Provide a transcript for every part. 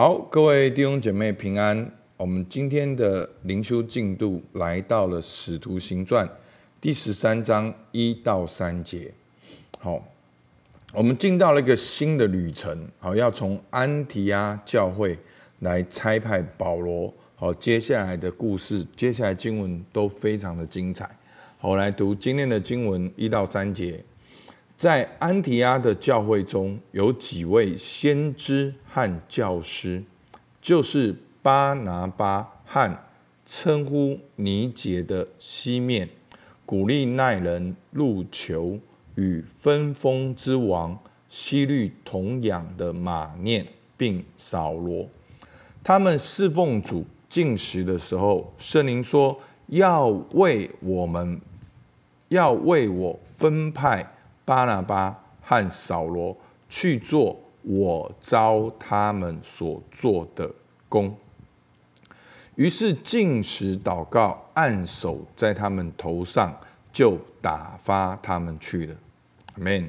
好，各位弟兄姐妹平安。我们今天的灵修进度来到了《使徒行传》第十三章一到三节。好，我们进到了一个新的旅程。好，要从安提阿教会来差派保罗。好，接下来的故事，接下来经文都非常的精彩。好，来读今天的经文一到三节。在安提阿的教会中有几位先知和教师，就是。巴拿巴和称呼尼结的西面，古利奈人路求与分封之王希律同养的马念，并扫罗，他们侍奉主进食的时候，圣灵说要为我们，要为我分派巴拿巴和扫罗去做我招他们所做的工。于是进食祷告，按手在他们头上，就打发他们去了。阿门。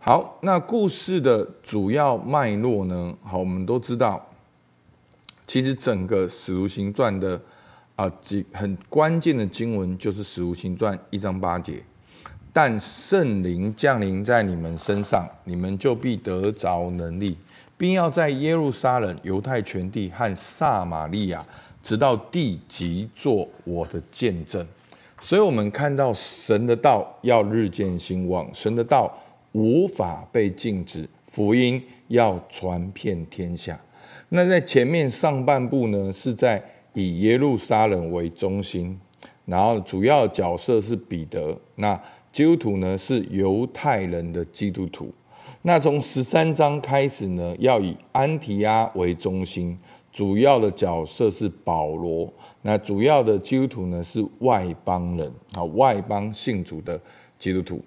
好，那故事的主要脉络呢？好，我们都知道，其实整个使徒行传的啊几很关键的经文就是使徒行传一章八节。但圣灵降临在你们身上，你们就必得着能力。并要在耶路撒冷、犹太全地和撒玛利亚，直到地极，做我的见证。所以，我们看到神的道要日渐兴旺，神的道无法被禁止，福音要传遍天下。那在前面上半部呢，是在以耶路撒冷为中心，然后主要角色是彼得。那基督徒呢，是犹太人的基督徒。那从十三章开始呢，要以安提阿为中心，主要的角色是保罗。那主要的基督徒呢，是外邦人啊，外邦信主的基督徒。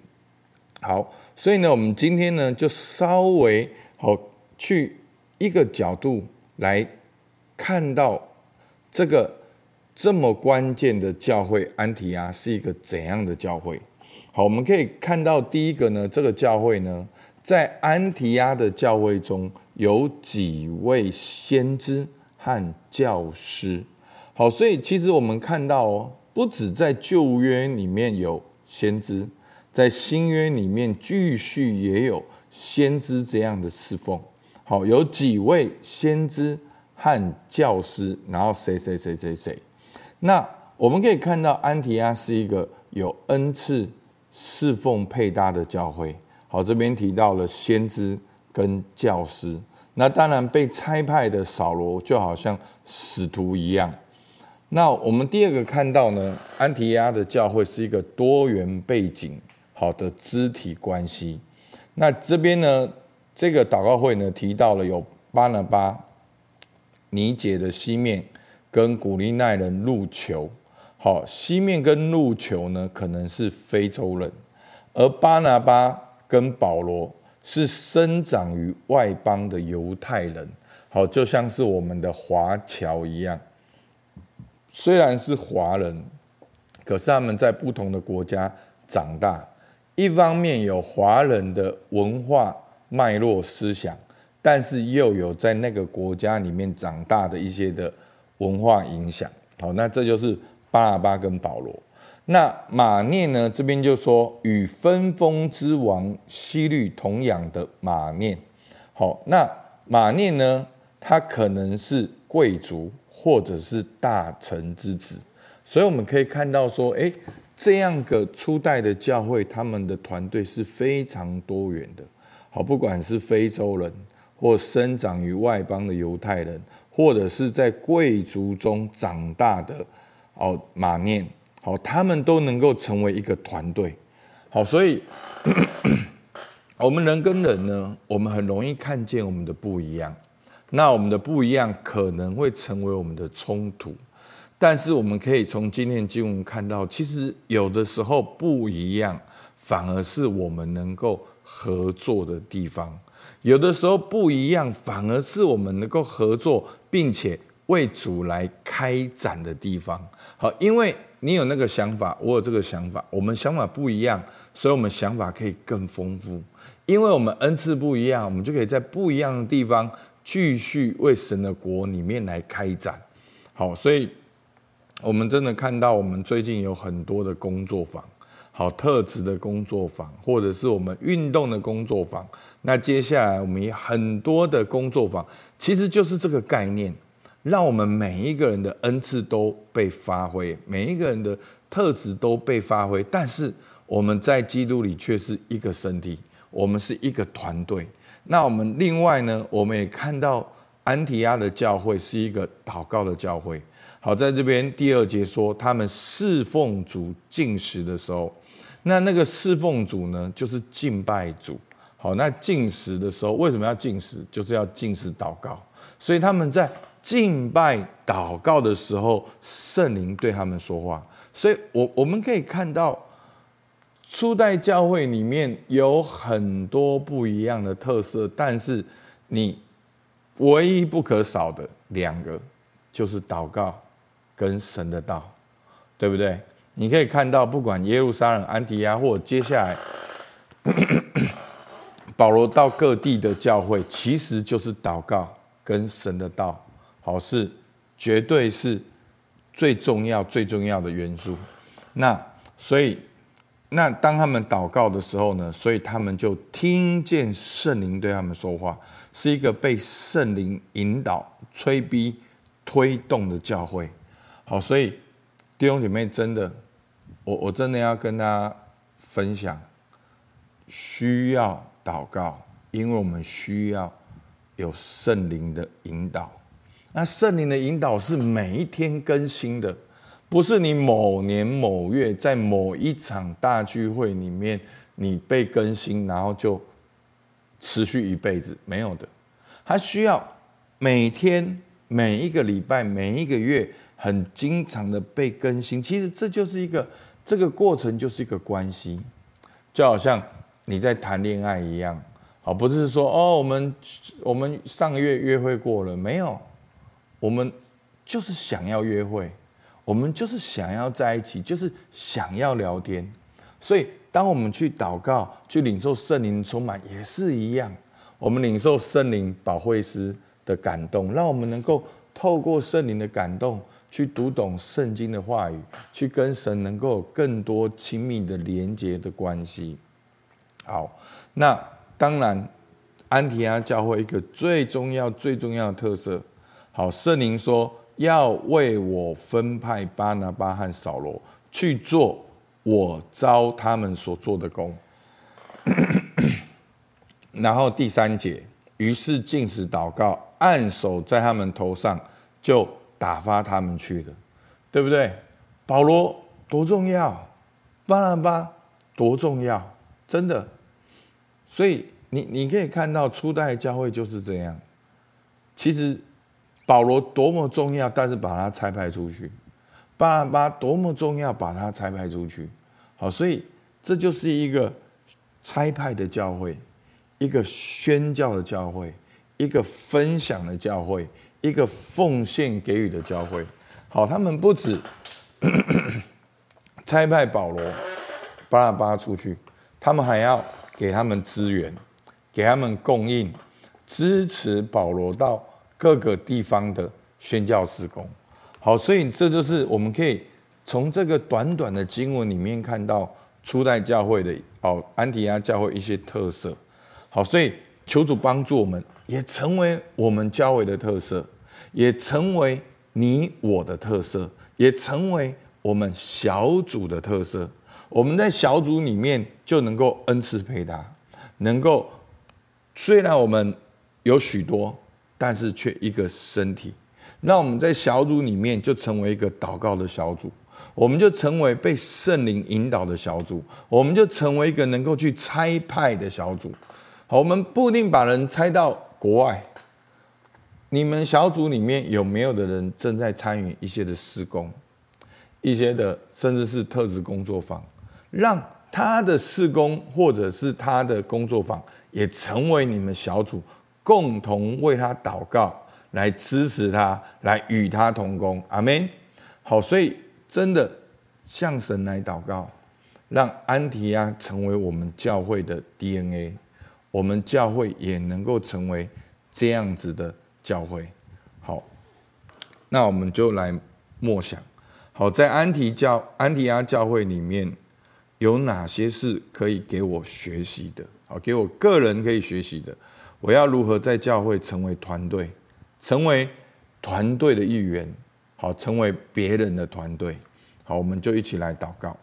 好，所以呢，我们今天呢，就稍微好去一个角度来看到这个这么关键的教会安提阿是一个怎样的教会。好，我们可以看到第一个呢，这个教会呢。在安提阿的教会中有几位先知和教师，好，所以其实我们看到哦，不止在旧约里面有先知，在新约里面继续也有先知这样的侍奉。好，有几位先知和教师，然后谁谁谁谁谁，那我们可以看到安提阿是一个有恩赐侍奉配搭的教会。好，这边提到了先知跟教师，那当然被差派的扫罗就好像使徒一样。那我们第二个看到呢，安提阿的教会是一个多元背景好的肢体关系。那这边呢，这个祷告会呢提到了有巴拿巴、尼姐的西面跟古利奈人入球。好，西面跟路求呢可能是非洲人，而巴拿巴。跟保罗是生长于外邦的犹太人，好，就像是我们的华侨一样。虽然是华人，可是他们在不同的国家长大。一方面有华人的文化脉络思想，但是又有在那个国家里面长大的一些的文化影响。好，那这就是巴拿巴跟保罗。那马念呢？这边就说与分封之王希律同养的马念。好，那马念呢？他可能是贵族或者是大臣之子，所以我们可以看到说，诶，这样个初代的教会，他们的团队是非常多元的。好，不管是非洲人，或生长于外邦的犹太人，或者是在贵族中长大的哦，马念。好，他们都能够成为一个团队。好，所以 我们人跟人呢，我们很容易看见我们的不一样。那我们的不一样可能会成为我们的冲突，但是我们可以从今天经文看到，其实有的时候不一样，反而是我们能够合作的地方。有的时候不一样，反而是我们能够合作，并且为主来开展的地方。好，因为。你有那个想法，我有这个想法，我们想法不一样，所以我们想法可以更丰富。因为我们恩赐不一样，我们就可以在不一样的地方继续为神的国里面来开展。好，所以我们真的看到，我们最近有很多的工作坊，好，特质的工作坊，或者是我们运动的工作坊。那接下来我们有很多的工作坊，其实就是这个概念，让我们每一个人的恩赐都被发挥，每一个人的特质都被发挥，但是我们在基督里却是一个身体，我们是一个团队。那我们另外呢，我们也看到安提阿的教会是一个祷告的教会。好，在这边第二节说，他们侍奉主进食的时候，那那个侍奉主呢，就是敬拜主。好，那进食的时候为什么要进食？就是要进食祷告。所以他们在敬拜祷告的时候，圣灵对他们说话。所以我我们可以看到。初代教会里面有很多不一样的特色，但是你唯一不可少的两个就是祷告跟神的道，对不对？你可以看到，不管耶路撒冷、安提阿，或者接下来 保罗到各地的教会，其实就是祷告跟神的道，好，是绝对是最重要、最重要的元素。那所以。那当他们祷告的时候呢，所以他们就听见圣灵对他们说话，是一个被圣灵引导、催逼、推动的教会。好，所以弟兄姐妹，真的，我我真的要跟大家分享，需要祷告，因为我们需要有圣灵的引导。那圣灵的引导是每一天更新的。不是你某年某月在某一场大聚会里面你被更新，然后就持续一辈子，没有的。它需要每天、每一个礼拜、每一个月很经常的被更新。其实这就是一个这个过程，就是一个关系，就好像你在谈恋爱一样。好，不是说哦，我们我们上个月约会过了没有？我们就是想要约会。我们就是想要在一起，就是想要聊天，所以当我们去祷告、去领受圣灵充满，也是一样。我们领受圣灵保惠师的感动，让我们能够透过圣灵的感动，去读懂圣经的话语，去跟神能够有更多亲密的连接的关系。好，那当然，安提阿教会一个最重要、最重要的特色。好，圣灵说。要为我分派巴拿巴和扫罗去做我招他们所做的工。然后第三节，于是禁食祷告，按手在他们头上，就打发他们去了，对不对？保罗多重要，巴拿巴多重要，真的。所以你你可以看到初代教会就是这样，其实。保罗多么重要，但是把他拆派出去；巴拿巴多么重要，把他拆派出去。好，所以这就是一个拆派的教会，一个宣教的教会，一个分享的教会，一个奉献给予的教会。好，他们不止 拆派保罗、巴拿巴出去，他们还要给他们资源，给他们供应，支持保罗到。各个地方的宣教事工，好，所以这就是我们可以从这个短短的经文里面看到初代教会的哦，安提阿教会一些特色。好，所以求主帮助我们，也成为我们教会的特色，也成为你我的特色，也成为我们小组的特色。我们在小组里面就能够恩赐配搭，能够虽然我们有许多。但是却一个身体，那我们在小组里面就成为一个祷告的小组，我们就成为被圣灵引导的小组，我们就成为一个能够去差派的小组。好，我们不一定把人差到国外。你们小组里面有没有的人正在参与一些的施工，一些的甚至是特质工作坊，让他的施工或者是他的工作坊也成为你们小组。共同为他祷告，来支持他，来与他同工。阿门。好，所以真的向神来祷告，让安提阿成为我们教会的 DNA，我们教会也能够成为这样子的教会。好，那我们就来默想。好，在安提教安提阿教会里面，有哪些是可以给我学习的？好，给我个人可以学习的。我要如何在教会成为团队，成为团队的一员？好，成为别人的团队。好，我们就一起来祷告。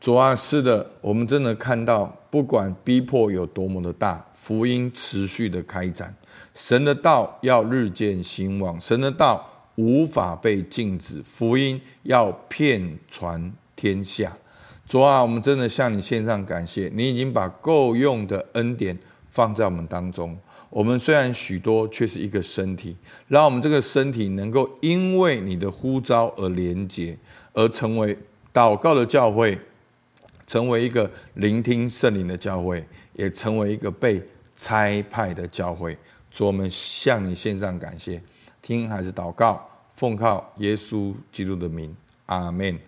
主啊，是的，我们真的看到，不管逼迫有多么的大，福音持续的开展，神的道要日渐兴旺，神的道无法被禁止，福音要遍传天下。主啊，我们真的向你献上感谢，你已经把够用的恩典放在我们当中。我们虽然许多，却是一个身体，让我们这个身体能够因为你的呼召而连结，而成为祷告的教会。成为一个聆听圣灵的教会，也成为一个被差派的教会。主，我们向你献上感谢，听还是祷告，奉靠耶稣基督的名，阿门。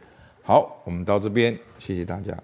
好，我们到这边，谢谢大家。